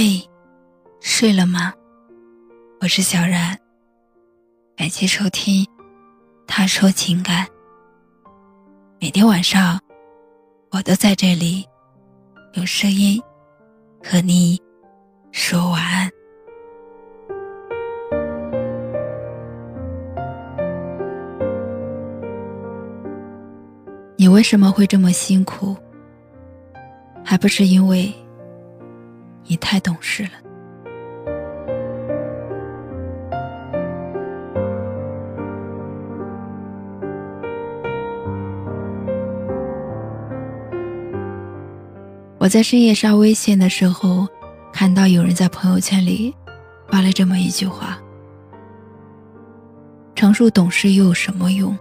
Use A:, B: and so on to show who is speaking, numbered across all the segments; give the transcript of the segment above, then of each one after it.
A: 嘿，睡了吗？我是小然。感谢收听《他说情感》。每天晚上，我都在这里，用声音和你说晚安。你为什么会这么辛苦？还不是因为……你太懂事了。我在深夜刷微信的时候，看到有人在朋友圈里发了这么一句话：“成熟懂事又有什么用？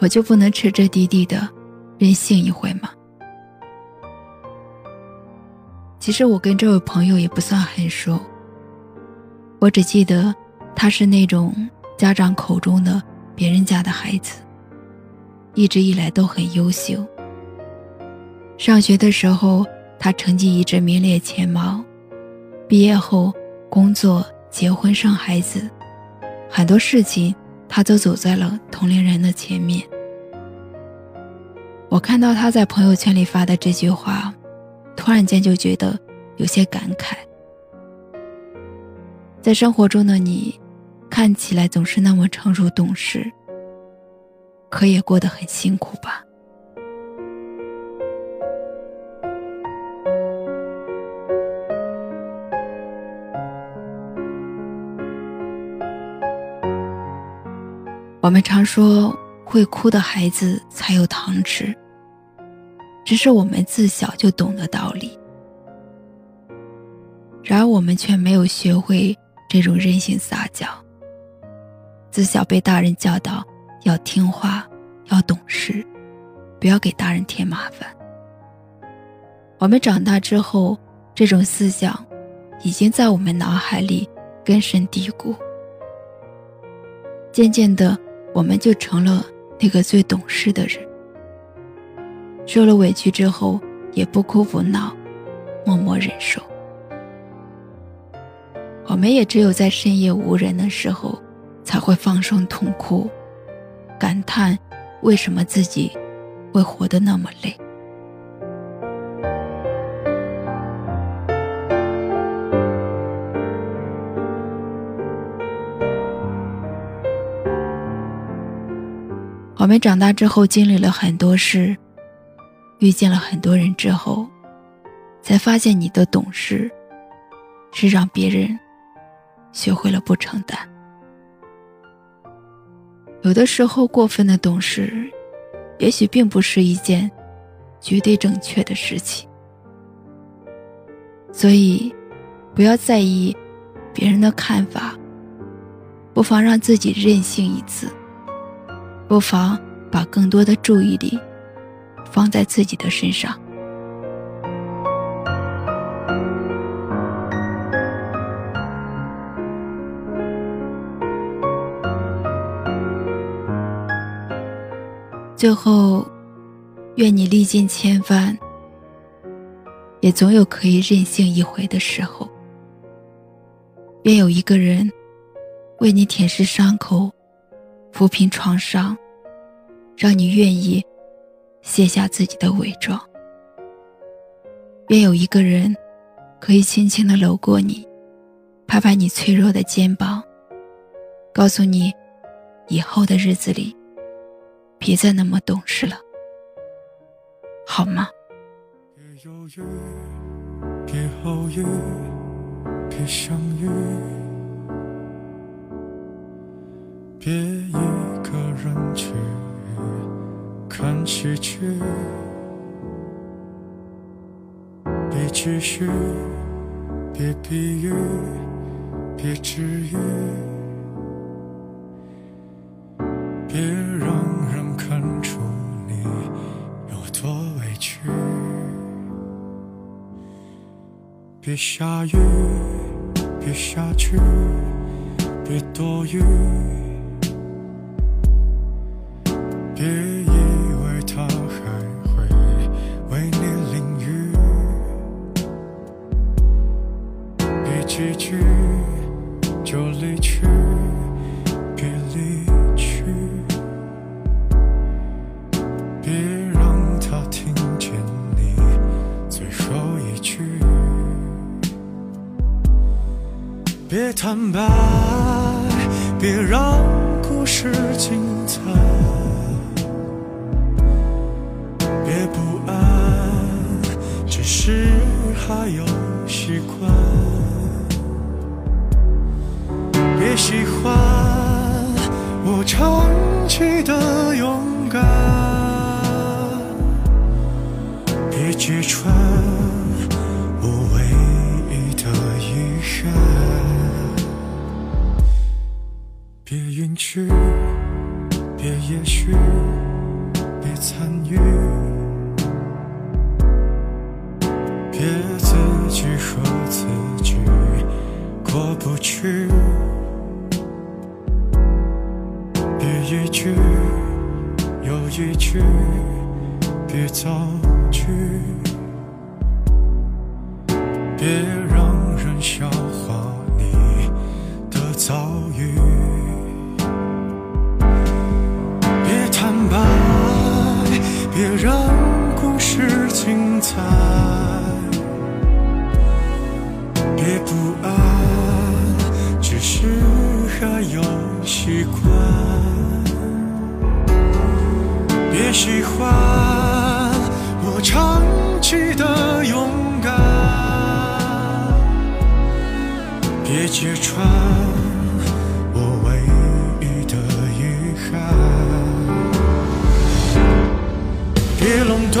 A: 我就不能彻彻底底的任性一回吗？”其实我跟这位朋友也不算很熟，我只记得他是那种家长口中的别人家的孩子，一直以来都很优秀。上学的时候，他成绩一直名列前茅；毕业后，工作、结婚、生孩子，很多事情他都走在了同龄人的前面。我看到他在朋友圈里发的这句话。突然间就觉得有些感慨，在生活中的你，看起来总是那么成熟懂事，可也过得很辛苦吧？我们常说，会哭的孩子才有糖吃。只是我们自小就懂得道理，然而我们却没有学会这种任性撒娇。自小被大人教导要听话，要懂事，不要给大人添麻烦。我们长大之后，这种思想已经在我们脑海里根深蒂固。渐渐的，我们就成了那个最懂事的人。受了委屈之后，也不哭不闹，默默忍受。我们也只有在深夜无人的时候，才会放声痛哭，感叹为什么自己会活得那么累。我们长大之后，经历了很多事。遇见了很多人之后，才发现你的懂事，是让别人学会了不承担。有的时候，过分的懂事，也许并不是一件绝对正确的事情。所以，不要在意别人的看法，不妨让自己任性一次，不妨把更多的注意力。放在自己的身上。最后，愿你历尽千帆，也总有可以任性一回的时候。愿有一个人，为你舔舐伤口，抚平创伤，让你愿意。卸下自己的伪装，愿有一个人可以轻轻的搂过你，拍拍你脆弱的肩膀，告诉你，以后的日子里，别再那么懂事了，好吗？别犹豫，别后悔，别相遇，别一个人去。看喜剧，别继续，别比喻，别治愈，别让人看出你有多委屈。别下雨，别下去，别多余，几句就离去别离去。别让他听见你最后一句。
B: 别坦白别让故事精彩。别不安只是还有习惯。别喜欢我长期的勇敢，别揭穿我唯一的遗憾。别允许，别也许，别参与，别自己和自己过不去。句又一句，别造句，别让人笑话你的遭遇。别坦白，别让故事精彩。别不安，你的勇敢，别揭穿我唯一的遗憾，别垄断